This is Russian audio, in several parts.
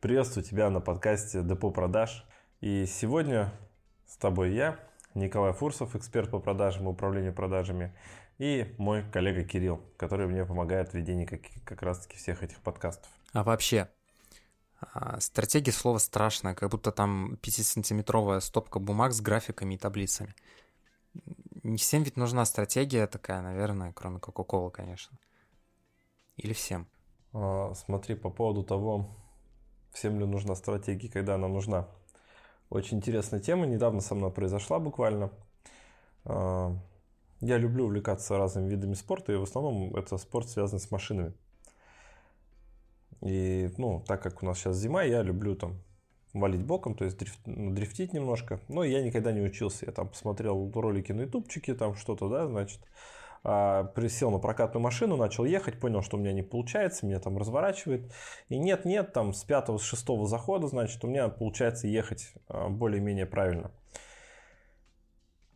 Приветствую тебя на подкасте Депо продаж. И сегодня с тобой я, Николай Фурсов, эксперт по продажам и управлению продажами, и мой коллега Кирилл, который мне помогает в ведении как, как раз-таки всех этих подкастов. А вообще, а, стратегия слова страшная, как будто там 5-сантиметровая стопка бумаг с графиками и таблицами. Не всем ведь нужна стратегия такая, наверное, кроме Кока-Колы, конечно. Или всем? А, смотри, по поводу того, Всем ли нужна стратегия, когда она нужна? Очень интересная тема, недавно со мной произошла буквально. А, я люблю увлекаться разными видами спорта, и в основном это спорт, связанный с машинами. И, ну, так как у нас сейчас зима, я люблю там валить боком, то есть дрифт, ну, дрифтить немножко. Но я никогда не учился. Я там посмотрел ролики на ютубчике, там что-то, да, значит, присел на прокатную машину, начал ехать, понял, что у меня не получается, меня там разворачивает. И нет-нет, там с пятого, с шестого захода, значит, у меня получается ехать а, более-менее правильно.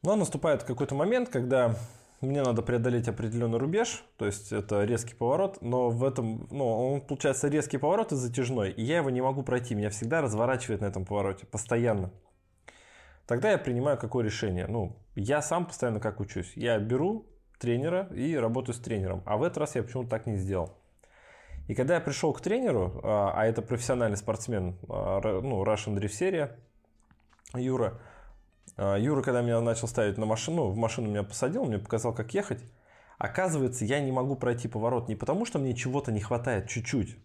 Но наступает какой-то момент, когда мне надо преодолеть определенный рубеж, то есть это резкий поворот, но в этом, ну, он получается резкий поворот и затяжной, и я его не могу пройти, меня всегда разворачивает на этом повороте, постоянно. Тогда я принимаю какое решение? Ну, я сам постоянно как учусь. Я беру тренера и работаю с тренером. А в этот раз я почему-то так не сделал. И когда я пришел к тренеру, а, а это профессиональный спортсмен, а, ну, Russian Drift серия, Юра, а, Юра, когда меня начал ставить на машину, в машину меня посадил, мне показал, как ехать. Оказывается, я не могу пройти поворот не потому, что мне чего-то не хватает чуть-чуть,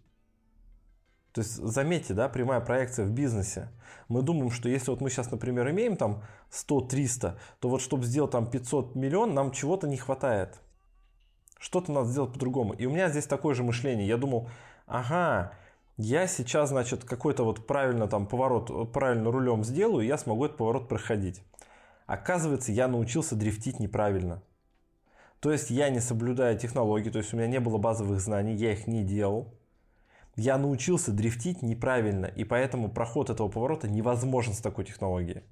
то есть, заметьте, да, прямая проекция в бизнесе. Мы думаем, что если вот мы сейчас, например, имеем там 100-300, то вот чтобы сделать там 500 миллион, нам чего-то не хватает. Что-то надо сделать по-другому. И у меня здесь такое же мышление. Я думал, ага, я сейчас, значит, какой-то вот правильно там поворот, правильно рулем сделаю, и я смогу этот поворот проходить. Оказывается, я научился дрифтить неправильно. То есть я не соблюдаю технологии, то есть у меня не было базовых знаний, я их не делал я научился дрифтить неправильно, и поэтому проход этого поворота невозможен с такой технологией.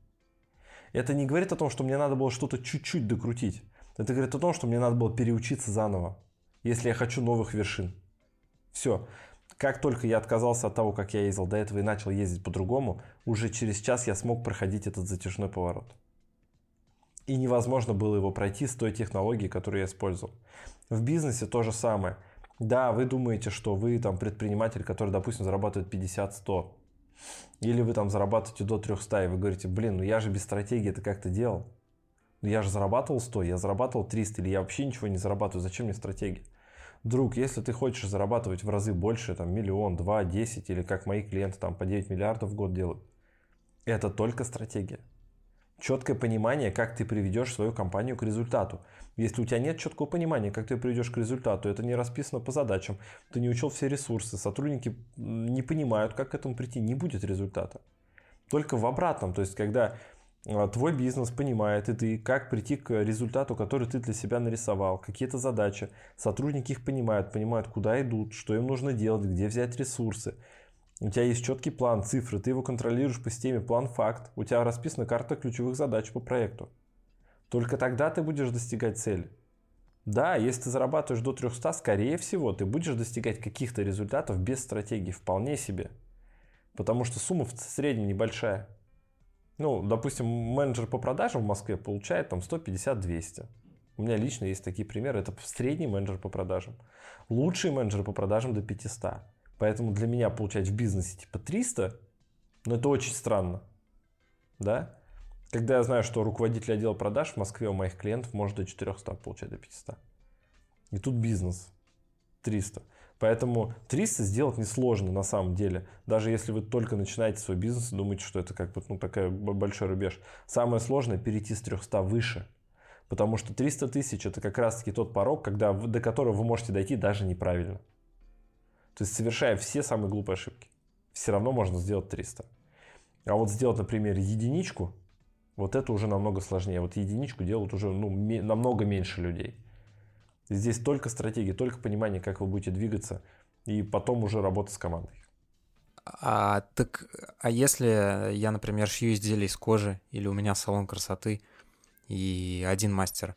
Это не говорит о том, что мне надо было что-то чуть-чуть докрутить. Это говорит о том, что мне надо было переучиться заново, если я хочу новых вершин. Все. Как только я отказался от того, как я ездил до этого и начал ездить по-другому, уже через час я смог проходить этот затяжной поворот. И невозможно было его пройти с той технологией, которую я использовал. В бизнесе то же самое. Да, вы думаете, что вы там предприниматель, который, допустим, зарабатывает 50-100. Или вы там зарабатываете до 300, и вы говорите, блин, ну я же без стратегии это как-то делал. Ну я же зарабатывал 100, я зарабатывал 300, или я вообще ничего не зарабатываю, зачем мне стратегия? Друг, если ты хочешь зарабатывать в разы больше, там миллион, два, десять, или как мои клиенты там по 9 миллиардов в год делают, это только стратегия четкое понимание, как ты приведешь свою компанию к результату. Если у тебя нет четкого понимания, как ты приведешь к результату, это не расписано по задачам, ты не учел все ресурсы, сотрудники не понимают, как к этому прийти, не будет результата. Только в обратном, то есть когда а, твой бизнес понимает, и ты, как прийти к результату, который ты для себя нарисовал, какие-то задачи, сотрудники их понимают, понимают, куда идут, что им нужно делать, где взять ресурсы, у тебя есть четкий план, цифры, ты его контролируешь по системе план-факт, у тебя расписана карта ключевых задач по проекту. Только тогда ты будешь достигать цели. Да, если ты зарабатываешь до 300, скорее всего, ты будешь достигать каких-то результатов без стратегии, вполне себе. Потому что сумма в среднем небольшая. Ну, допустим, менеджер по продажам в Москве получает там 150-200. У меня лично есть такие примеры. Это средний менеджер по продажам. Лучший менеджер по продажам до 500. Поэтому для меня получать в бизнесе типа 300, ну это очень странно. Да? Когда я знаю, что руководитель отдела продаж в Москве у моих клиентов может до 400 получать, до 500. И тут бизнес 300. Поэтому 300 сделать несложно на самом деле. Даже если вы только начинаете свой бизнес и думаете, что это как бы ну, такой большой рубеж. Самое сложное перейти с 300 выше. Потому что 300 тысяч это как раз таки тот порог, когда, до которого вы можете дойти даже неправильно. То есть совершая все самые глупые ошибки, все равно можно сделать 300. А вот сделать, например, единичку, вот это уже намного сложнее. Вот единичку делают уже ну, намного меньше людей. Здесь только стратегия, только понимание, как вы будете двигаться, и потом уже работа с командой. А так, а если я, например, шью изделия из кожи, или у меня салон красоты и один мастер,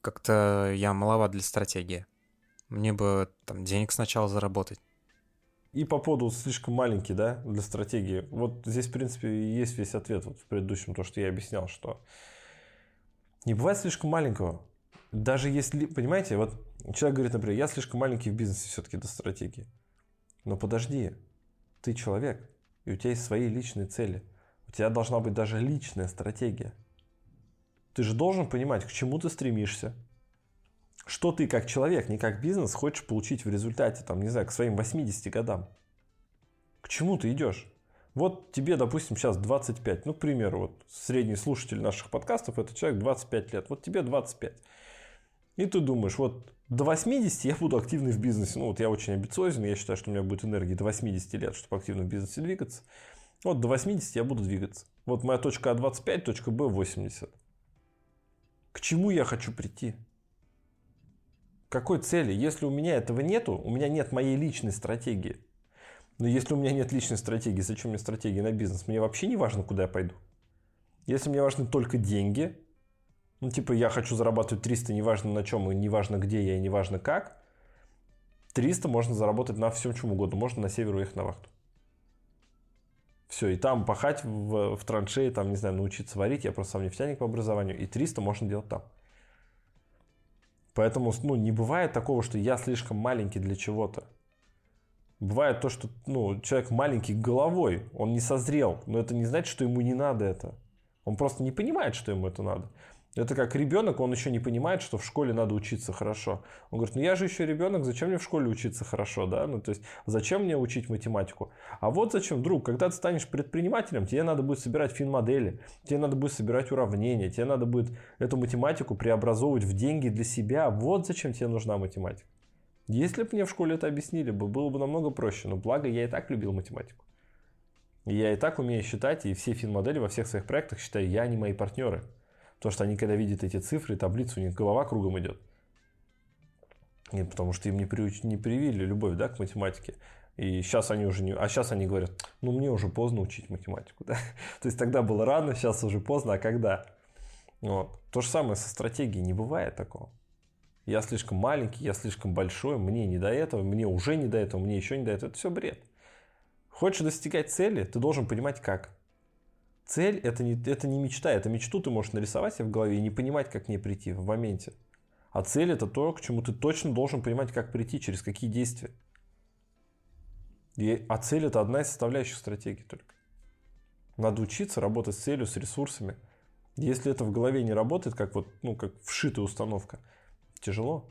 как-то я маловат для стратегии. Мне бы там денег сначала заработать. И по поводу слишком маленький, да, для стратегии. Вот здесь, в принципе, и есть весь ответ вот в предыдущем, то, что я объяснял, что не бывает слишком маленького. Даже если, понимаете, вот человек говорит, например, я слишком маленький в бизнесе все-таки до стратегии. Но подожди, ты человек, и у тебя есть свои личные цели. У тебя должна быть даже личная стратегия. Ты же должен понимать, к чему ты стремишься, что ты как человек, не как бизнес, хочешь получить в результате, там, не знаю, к своим 80 годам. К чему ты идешь? Вот тебе, допустим, сейчас 25. Ну, к примеру, вот средний слушатель наших подкастов – это человек 25 лет. Вот тебе 25. И ты думаешь, вот до 80 я буду активный в бизнесе. Ну, вот я очень амбициозен, я считаю, что у меня будет энергии до 80 лет, чтобы активно в бизнесе двигаться. Вот до 80 я буду двигаться. Вот моя точка А25, точка Б 80. К чему я хочу прийти? Какой цели? Если у меня этого нету, у меня нет моей личной стратегии. Но если у меня нет личной стратегии, зачем мне стратегия на бизнес? Мне вообще не важно, куда я пойду. Если мне важны только деньги, ну, типа, я хочу зарабатывать 300, неважно на чем, и неважно где я, и неважно как, 300 можно заработать на всем чем угодно. Можно на север уехать на вахту. Все, и там пахать в, в траншеи, там, не знаю, научиться варить. Я просто сам нефтяник по образованию. И 300 можно делать там. Поэтому ну, не бывает такого, что я слишком маленький для чего-то. Бывает то, что ну, человек маленький головой, он не созрел, но это не значит, что ему не надо это. Он просто не понимает, что ему это надо. Это как ребенок, он еще не понимает, что в школе надо учиться хорошо. Он говорит, ну я же еще ребенок, зачем мне в школе учиться хорошо, да? Ну то есть, зачем мне учить математику? А вот зачем, друг, когда ты станешь предпринимателем, тебе надо будет собирать финмодели, тебе надо будет собирать уравнения, тебе надо будет эту математику преобразовывать в деньги для себя. Вот зачем тебе нужна математика. Если бы мне в школе это объяснили, бы, было бы намного проще. Но благо я и так любил математику. Я и так умею считать, и все финмодели во всех своих проектах считаю я, а не мои партнеры. Потому что они, когда видят эти цифры, таблицу, у них голова кругом идет. И потому что им не, приуч... не привили любовь да, к математике. И сейчас они уже не... А сейчас они говорят, ну мне уже поздно учить математику. Да? То есть тогда было рано, сейчас уже поздно, а когда? Вот. То же самое со стратегией. Не бывает такого. Я слишком маленький, я слишком большой, мне не до этого, мне уже не до этого, мне еще не до этого. Это все бред. Хочешь достигать цели, ты должен понимать как. Цель это не, это не мечта, это мечту ты можешь нарисовать себе в голове и не понимать, как к ней прийти в моменте. А цель это то, к чему ты точно должен понимать, как прийти, через какие действия. И, а цель это одна из составляющих стратегии только. Надо учиться работать с целью, с ресурсами. Если это в голове не работает, как вот, ну, как вшитая установка, тяжело.